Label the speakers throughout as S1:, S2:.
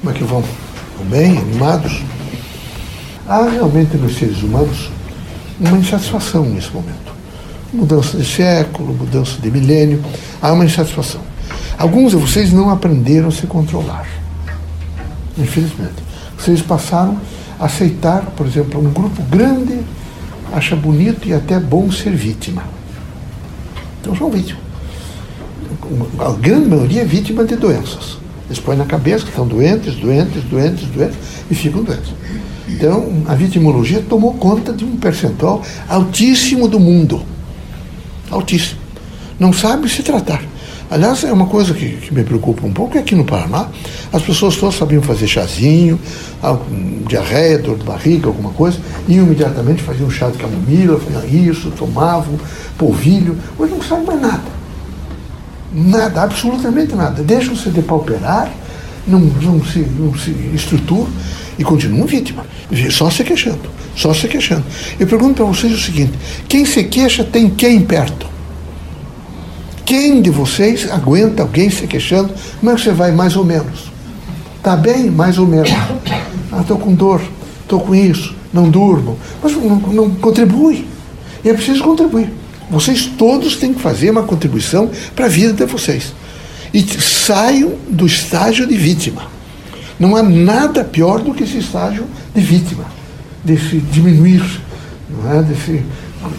S1: Como é que vão? Bem, animados? Há realmente nos seres humanos uma insatisfação nesse momento. Mudança de século, mudança de milênio, há uma insatisfação. Alguns de vocês não aprenderam a se controlar. Infelizmente. Vocês passaram a aceitar, por exemplo, um grupo grande acha bonito e até bom ser vítima. Então são vítimas. A grande maioria é vítima de doenças. Eles põem na cabeça que estão doentes, doentes, doentes, doentes e ficam doentes. Então, a vitimologia tomou conta de um percentual altíssimo do mundo. Altíssimo. Não sabe se tratar. Aliás, é uma coisa que, que, me preocupa um pouco, é aqui no Paraná, as pessoas todas sabiam fazer chazinho, diarreia, dor de barriga, alguma coisa, iam imediatamente faziam chá de camomila, faziam isso, tomavam polvilho. Hoje não sabe mais nada. Nada, absolutamente nada. Deixam-se depauperar, não, não, se, não se estruturam e continuam vítimas. Só se queixando, só se queixando. Eu pergunto para vocês o seguinte: quem se queixa tem quem perto? Quem de vocês aguenta alguém se queixando? Como é que você vai? Mais ou menos. Está bem? Mais ou menos. Ah, estou com dor, estou com isso, não durmo. Mas não, não contribui. E é preciso contribuir. Vocês todos têm que fazer uma contribuição para a vida de vocês. E saiam do estágio de vítima. Não há nada pior do que esse estágio de vítima, de se diminuir, não é? de se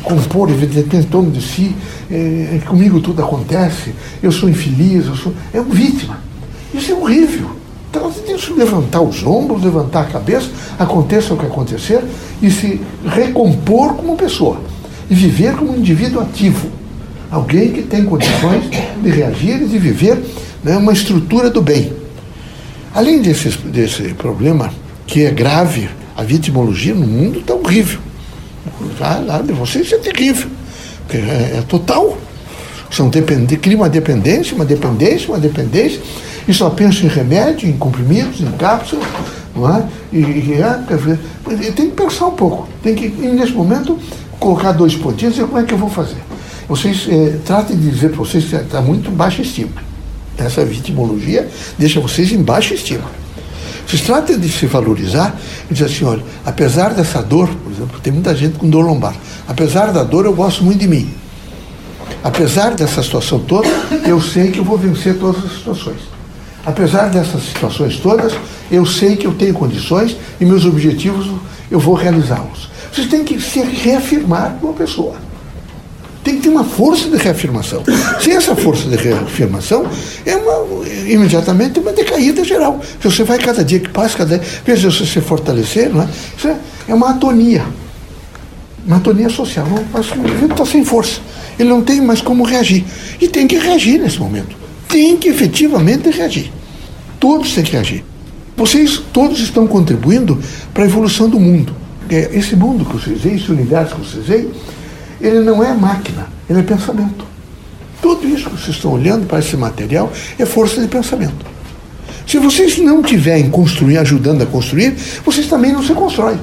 S1: compor, evidentemente, em torno de si, é, comigo tudo acontece, eu sou infeliz, eu sou. É uma vítima. Isso é horrível. Então você tem que levantar os ombros, levantar a cabeça, aconteça o que acontecer, e se recompor como pessoa. E viver como um indivíduo ativo. Alguém que tem condições de reagir e de viver né, uma estrutura do bem. Além desse, desse problema, que é grave, a vitimologia no mundo está horrível lá, lá de vocês é terrível. É, é total. São depend... Cria uma dependência, uma dependência, uma dependência, e só pensa em remédio, em comprimidos, em cápsulas, não é? E, e é, tem que pensar um pouco. Tem que, nesse momento, colocar dois pontinhos e como é que eu vou fazer. Vocês é, tratem de dizer para vocês que está muito baixa estima. Essa vitimologia deixa vocês em baixa estima. Vocês tratem de se valorizar e dizer assim, olha, apesar dessa dor, por exemplo, tem muita gente com dor lombar, apesar da dor eu gosto muito de mim. Apesar dessa situação toda, eu sei que eu vou vencer todas as situações. Apesar dessas situações todas, eu sei que eu tenho condições e meus objetivos eu vou realizá-los. Vocês têm que se reafirmar como pessoa tem que ter uma força de reafirmação. Sem essa força de reafirmação, é uma, imediatamente uma decaída geral. Você vai cada dia que passa, cada dia, veja se fortalecer, não é? Isso é, é uma atonia. Uma atonia social. O indivíduo está sem força. Ele não tem mais como reagir. E tem que reagir nesse momento. Tem que efetivamente reagir. Todos têm que reagir. Vocês todos estão contribuindo para a evolução do mundo. Esse mundo que vocês veem, esse universo que vocês veem, ele não é máquina, ele é pensamento. Tudo isso que vocês estão olhando para esse material é força de pensamento. Se vocês não tiverem construir, ajudando a construir, vocês também não se constroem.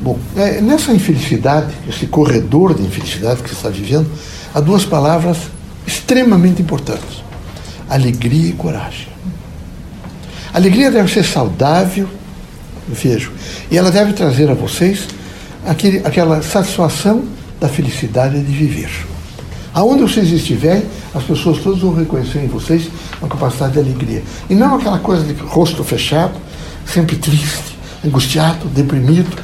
S1: Bom, é, nessa infelicidade, esse corredor de infelicidade que você está vivendo, há duas palavras extremamente importantes: alegria e coragem. Alegria deve ser saudável, vejo, e ela deve trazer a vocês aquele, aquela satisfação da felicidade de viver. Aonde vocês estiverem, as pessoas todas vão reconhecer em vocês uma capacidade de alegria. E não aquela coisa de rosto fechado, sempre triste, angustiado, deprimido,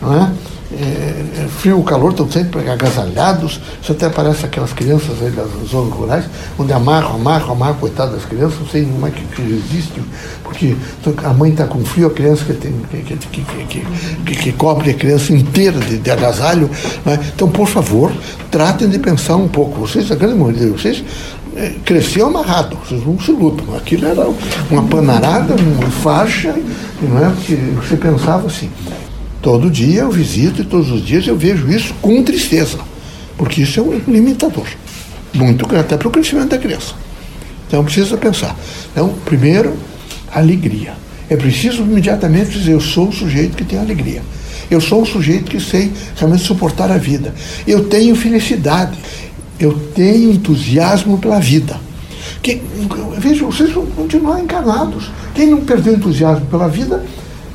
S1: não é? É, é frio calor, estão sempre agasalhados. Isso até parece aquelas crianças aí das zonas rurais, onde amarram, amarram, amarram, coitado das crianças, não sei como é que, que resistem, porque a mãe está com frio, a criança que, tem, que, que, que, que, cobre a criança inteira de, de agasalho. Né? Então, por favor, tratem de pensar um pouco. Vocês, a grande maioria de vocês, é, cresceu amarrado, vocês não se lutam. Aquilo era uma panarada, uma faixa, não é? Porque você pensava assim. Todo dia eu visito e todos os dias eu vejo isso com tristeza, porque isso é um limitador, muito até para o crescimento da criança. Então precisa pensar. Então, primeiro, alegria. É preciso imediatamente dizer: eu sou um sujeito que tem alegria. Eu sou um sujeito que sei realmente suportar a vida. Eu tenho felicidade. Eu tenho entusiasmo pela vida. Que, veja, vocês vão continuar encarnados. Quem não perdeu entusiasmo pela vida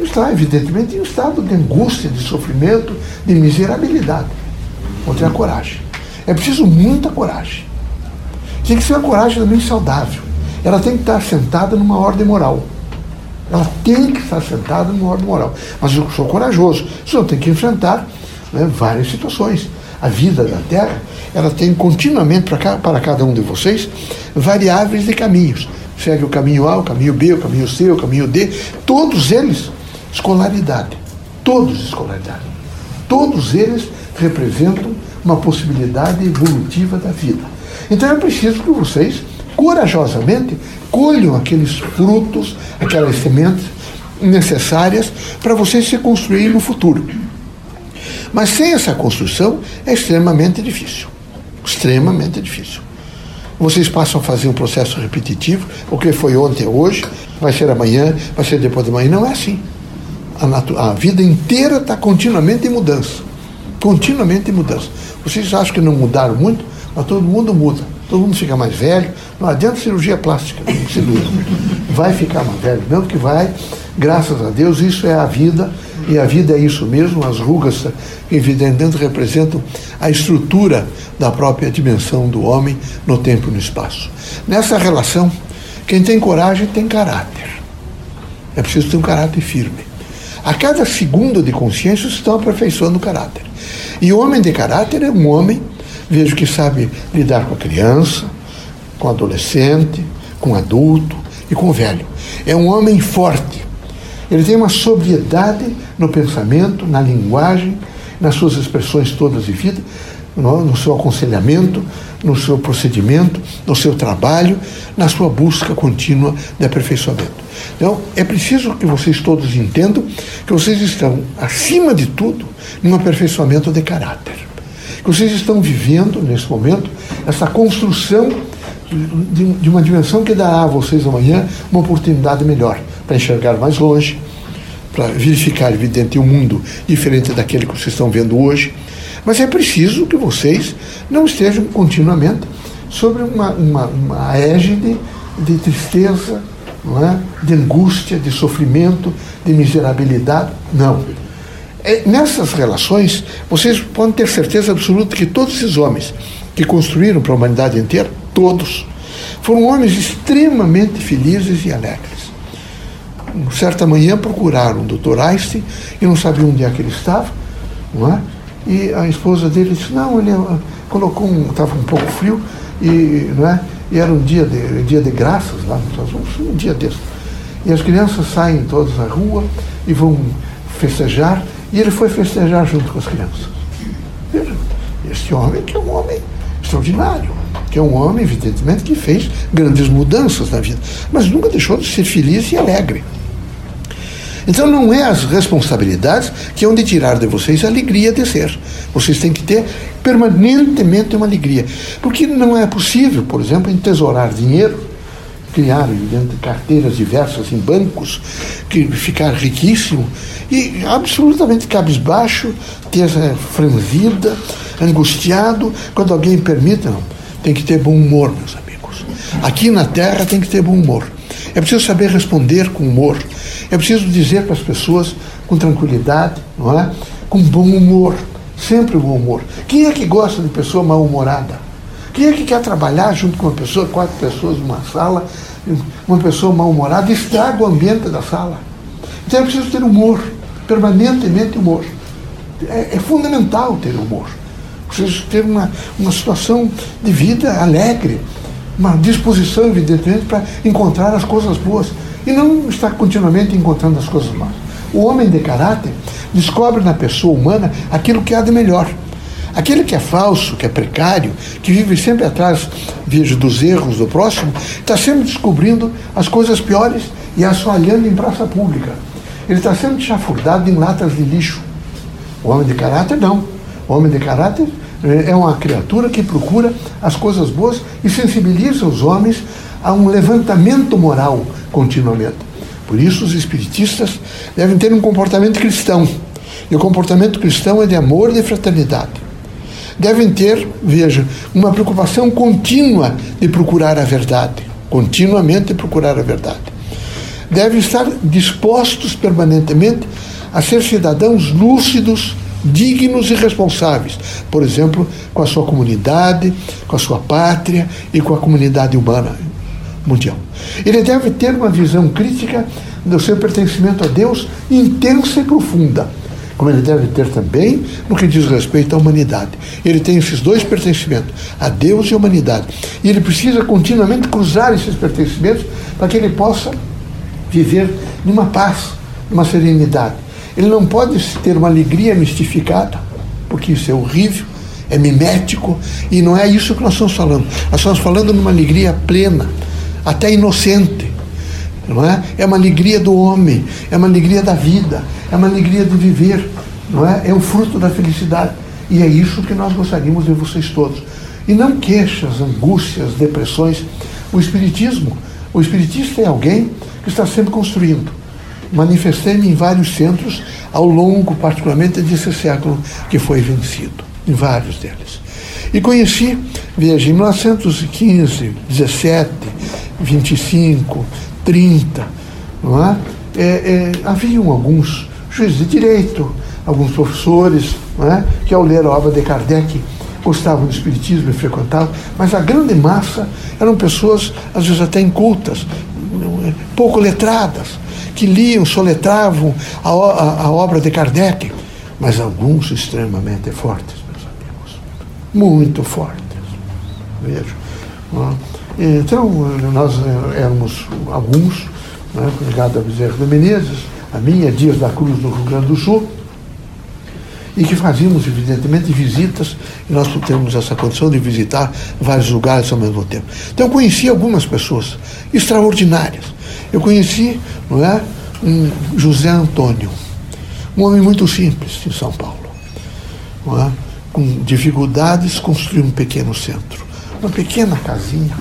S1: está, evidentemente, em um estado de angústia, de sofrimento, de miserabilidade. Outra é a coragem. É preciso muita coragem. Tem que ser uma coragem também saudável. Ela tem que estar sentada numa ordem moral. Ela tem que estar sentada numa ordem moral. Mas eu sou corajoso. Senão tem que enfrentar né, várias situações. A vida da Terra, ela tem continuamente para, para cada um de vocês variáveis de caminhos. Segue o caminho A, o caminho B, o caminho C, o caminho D. Todos eles, escolaridade. Todos escolaridade. Todos eles representam uma possibilidade evolutiva da vida. Então é preciso que vocês, corajosamente, colham aqueles frutos, aquelas sementes necessárias para vocês se construírem no futuro. Mas sem essa construção é extremamente difícil. Extremamente difícil. Vocês passam a fazer um processo repetitivo, o que foi ontem, hoje, vai ser amanhã, vai ser depois de amanhã. Não é assim. A, a vida inteira está continuamente em mudança. Continuamente em mudança. Vocês acham que não mudaram muito, mas todo mundo muda. Todo mundo fica mais velho. Não adianta cirurgia plástica, não se dúvida. Vai ficar mais velho, mesmo que vai. Graças a Deus, isso é a vida. E a vida é isso mesmo. As rugas, evidentemente, representam a estrutura da própria dimensão do homem no tempo e no espaço. Nessa relação, quem tem coragem tem caráter. É preciso ter um caráter firme. A cada segundo de consciência, estão aperfeiçoando o caráter. E o homem de caráter é um homem, vejo que sabe lidar com a criança, com o adolescente, com o adulto e com o velho. É um homem forte. Ele tem uma sobriedade no pensamento, na linguagem, nas suas expressões todas de vida, no seu aconselhamento, no seu procedimento, no seu trabalho, na sua busca contínua de aperfeiçoamento. Então, é preciso que vocês todos entendam que vocês estão, acima de tudo, num aperfeiçoamento de caráter. Que vocês estão vivendo, nesse momento, essa construção de, de uma dimensão que dará a vocês amanhã uma oportunidade melhor para enxergar mais longe, para verificar, evidente, um mundo diferente daquele que vocês estão vendo hoje. Mas é preciso que vocês não estejam continuamente sobre uma, uma, uma égide de tristeza, é? de angústia, de sofrimento, de miserabilidade. Não. É, nessas relações, vocês podem ter certeza absoluta que todos esses homens que construíram para a humanidade inteira, todos, foram homens extremamente felizes e alegres. Certa manhã procuraram o Dr. Einstein e não sabiam onde é que ele estava, não é? E a esposa dele disse, não, ele ah, colocou um, estava um pouco frio, e, não é? e era um dia de, dia de graças lá um dia desse. E as crianças saem todas à rua e vão festejar, e ele foi festejar junto com as crianças. Veja, este homem que é um homem extraordinário, que é um homem, evidentemente, que fez grandes mudanças na vida, mas nunca deixou de ser feliz e alegre. Então não é as responsabilidades que hão de tirar de vocês a alegria de ser. Vocês têm que ter permanentemente uma alegria. Porque não é possível, por exemplo, entesourar dinheiro, criar carteiras diversas em bancos, que ficar riquíssimo e absolutamente cabisbaixo, ter franzida, angustiado, quando alguém permita, não. Tem que ter bom humor, meus amigos. Aqui na Terra tem que ter bom humor. É preciso saber responder com humor. É preciso dizer para as pessoas com tranquilidade, não é? Com bom humor. Sempre bom humor. Quem é que gosta de pessoa mal-humorada? Quem é que quer trabalhar junto com uma pessoa, quatro pessoas numa sala, uma pessoa mal-humorada, estraga o ambiente da sala? Então é preciso ter humor, permanentemente humor. É, é fundamental ter humor. Preciso ter uma, uma situação de vida alegre, uma disposição, evidentemente, para encontrar as coisas boas e não estar continuamente encontrando as coisas más. O homem de caráter descobre na pessoa humana aquilo que há de melhor. Aquele que é falso, que é precário, que vive sempre atrás, vejo, dos erros do próximo, está sempre descobrindo as coisas piores e assoalhando em praça pública. Ele está sempre chafurdado em latas de lixo. O homem de caráter não. O homem de caráter é uma criatura que procura as coisas boas e sensibiliza os homens a um levantamento moral continuamente. Por isso, os espiritistas devem ter um comportamento cristão. E o comportamento cristão é de amor e de fraternidade. Devem ter, veja, uma preocupação contínua de procurar a verdade. Continuamente procurar a verdade. devem estar dispostos permanentemente a ser cidadãos lúcidos, dignos e responsáveis, por exemplo, com a sua comunidade, com a sua pátria e com a comunidade humana mundial. Ele deve ter uma visão crítica do seu pertencimento a Deus intensa e profunda, como ele deve ter também no que diz respeito à humanidade. Ele tem esses dois pertencimentos, a Deus e a humanidade. E ele precisa continuamente cruzar esses pertencimentos para que ele possa viver numa paz, numa serenidade. Ele não pode ter uma alegria mistificada, porque isso é horrível, é mimético, e não é isso que nós estamos falando. Nós estamos falando de uma alegria plena, até inocente. Não é? é uma alegria do homem, é uma alegria da vida, é uma alegria de viver, não é? É o fruto da felicidade. E é isso que nós gostaríamos de vocês todos. E não queixas, angústias, depressões. O Espiritismo, o Espiritista é alguém que está sempre construindo manifestei-me em vários centros ao longo, particularmente, desse século que foi vencido, em vários deles. E conheci, veja, em 1915, 17, 25, 30, não é? É, é, haviam alguns juízes de direito, alguns professores, não é? que ao ler a obra de Kardec gostavam do espiritismo e frequentavam, mas a grande massa eram pessoas, às vezes até incultas, pouco letradas, que liam, soletravam a, a, a obra de Kardec, mas alguns extremamente fortes, meus amigos. Muito fortes. Vejo. Então, nós éramos alguns, né, ligado a Bezerra de Menezes, a minha, Dias da Cruz, no Rio Grande do Sul, e que fazíamos, evidentemente, visitas, e nós temos essa condição de visitar vários lugares ao mesmo tempo. Então, eu conheci algumas pessoas extraordinárias. Eu conheci, não é, um José Antônio, um homem muito simples em São Paulo, não é? com dificuldades, construiu um pequeno centro, uma pequena casinha,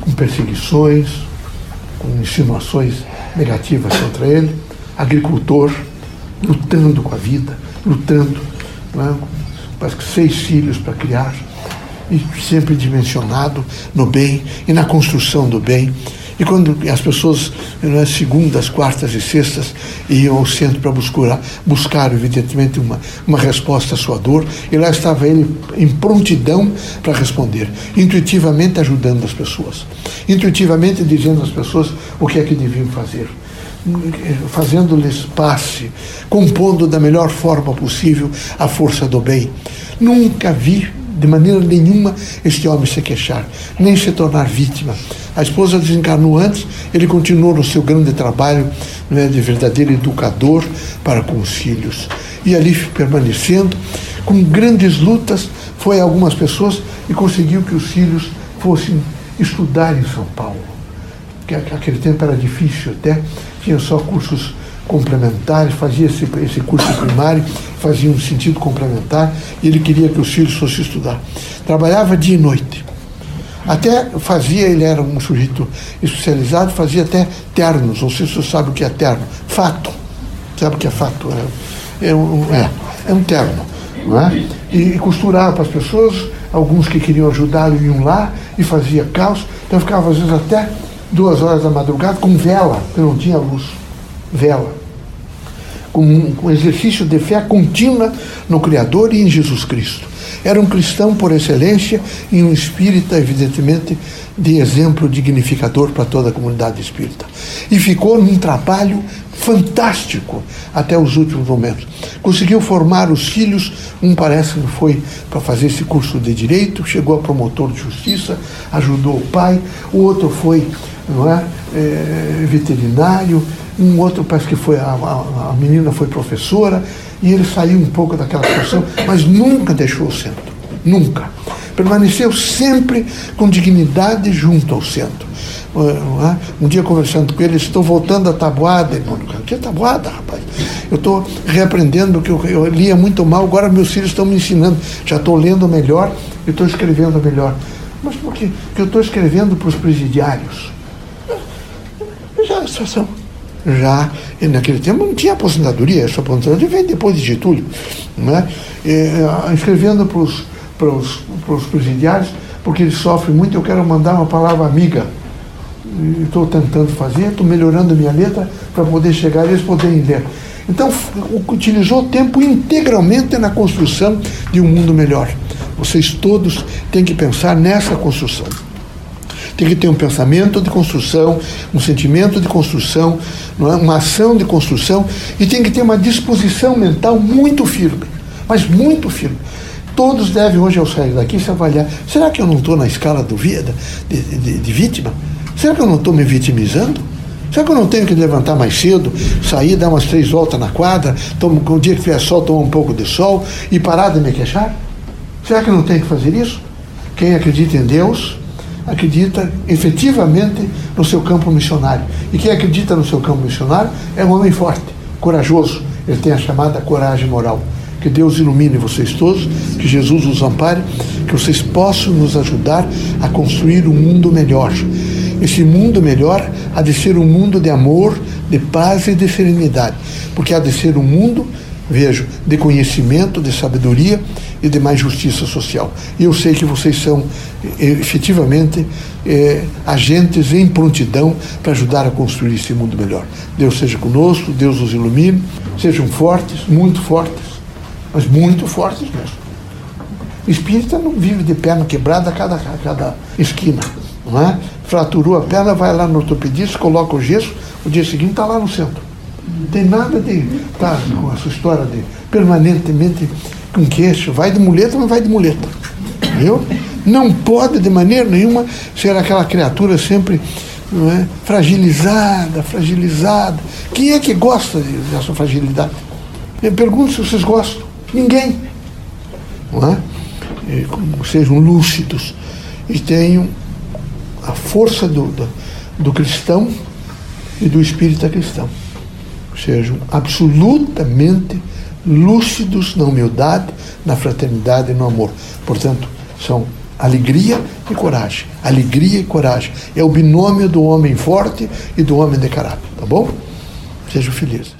S1: com perseguições, com insinuações negativas contra ele, agricultor, lutando com a vida, lutando, não é? quase que seis filhos para criar, e sempre dimensionado no bem e na construção do bem e quando as pessoas, nas é, segundas, quartas e sextas, iam ao centro para buscar, buscar, evidentemente, uma, uma resposta à sua dor, e lá estava ele em prontidão para responder, intuitivamente ajudando as pessoas, intuitivamente dizendo às pessoas o que é que deviam fazer fazendo-lhes passe, compondo da melhor forma possível a força do bem. Nunca vi de maneira nenhuma este homem se queixar, nem se tornar vítima. A esposa desencarnou antes, ele continuou no seu grande trabalho né, de verdadeiro educador para com os filhos. E ali permanecendo, com grandes lutas, foi a algumas pessoas e conseguiu que os filhos fossem estudar em São Paulo. Que aquele tempo era difícil até, tinha só cursos complementares, fazia esse, esse curso primário, fazia um sentido complementar, e ele queria que os filhos fossem estudar. Trabalhava dia e noite. Até fazia, ele era um sujeito especializado, fazia até ternos, não sei se você sabe o que é terno. Fato. Sabe o que é fato? É, é, um, é, é um terno. Não é? E, costurava para as pessoas, alguns que queriam ajudá-lo iam lá e fazia caos. Então ficava às vezes até duas horas da madrugada com vela, porque não tinha luz. Vela com um exercício de fé contínua no Criador e em Jesus Cristo. Era um cristão por excelência e um espírita, evidentemente, de exemplo dignificador para toda a comunidade espírita. E ficou num trabalho fantástico até os últimos momentos. Conseguiu formar os filhos, um parece que foi para fazer esse curso de direito, chegou a promotor de justiça, ajudou o pai, o outro foi não é, é veterinário, um outro parece que foi, a, a, a, menina foi professora, e ele saiu um pouco daquela situação, mas nunca deixou o centro. Nunca. Permaneceu sempre com dignidade junto ao centro. Um dia conversando com ele, estou voltando à tabuada, irmão. Que tabuada, rapaz? Eu estou reaprendendo que eu, eu lia muito mal, agora meus filhos estão me ensinando. Já estou lendo melhor e estou escrevendo melhor. Mas por quê? Porque eu estou escrevendo para os presidiários. Já situação já naquele tempo não tinha aposentadoria, essa aposentadoria vem depois de Getúlio, né? Escrevendo para os presidiários, porque eles sofrem muito, eu quero mandar uma palavra amiga. estou tentando fazer, estou melhorando minha letra para poder chegar e eles poderem ler. Então, utilizou o tempo integralmente na construção de um mundo melhor. Vocês todos têm que pensar nessa construção. Tem que ter um pensamento de construção, um sentimento de construção, é? uma ação de construção e tem que ter uma disposição mental muito firme, mas muito firme. Todos devem hoje, ao sair daqui, se avaliar: será que eu não estou na escala do vida, de, de, de vítima? Será que eu não estou me vitimizando? Será que eu não tenho que levantar mais cedo, sair, dar umas três voltas na quadra, tomo, o dia que tiver sol, tomar um pouco de sol e parar de me queixar? Será que eu não tenho que fazer isso? Quem acredita em Deus, acredita efetivamente no seu campo missionário. E quem acredita no seu campo missionário é um homem forte, corajoso. Ele tem a chamada coragem moral. Que Deus ilumine vocês todos, que Jesus os ampare, que vocês possam nos ajudar a construir um mundo melhor. Esse mundo melhor há de ser um mundo de amor, de paz e de serenidade, porque há de ser um mundo, vejo, de conhecimento, de sabedoria e de mais justiça social. E eu sei que vocês são eh, efetivamente é, agentes em prontidão para ajudar a construir esse mundo melhor. Deus seja conosco, Deus os ilumine, sejam fortes, muito fortes mas muito fortes mesmo. Espírita não vive de perna quebrada a cada, a cada esquina. Não é? Fraturou a perna, vai lá no ortopedista, coloca o gesso, o dia seguinte está lá no centro. Não tem nada de estar tá, com essa história de permanentemente com queixo. Vai de muleta, mas vai de muleta. Viu? Não pode de maneira nenhuma ser aquela criatura sempre não é? fragilizada, fragilizada. Quem é que gosta dessa fragilidade? Eu pergunto se vocês gostam. Ninguém. Não é? sejam lúcidos e tenham a força do, do, do cristão e do espírita cristão. Sejam absolutamente lúcidos na humildade, na fraternidade e no amor. Portanto, são alegria e coragem. Alegria e coragem. É o binômio do homem forte e do homem de caráter. Tá bom? Sejam felizes.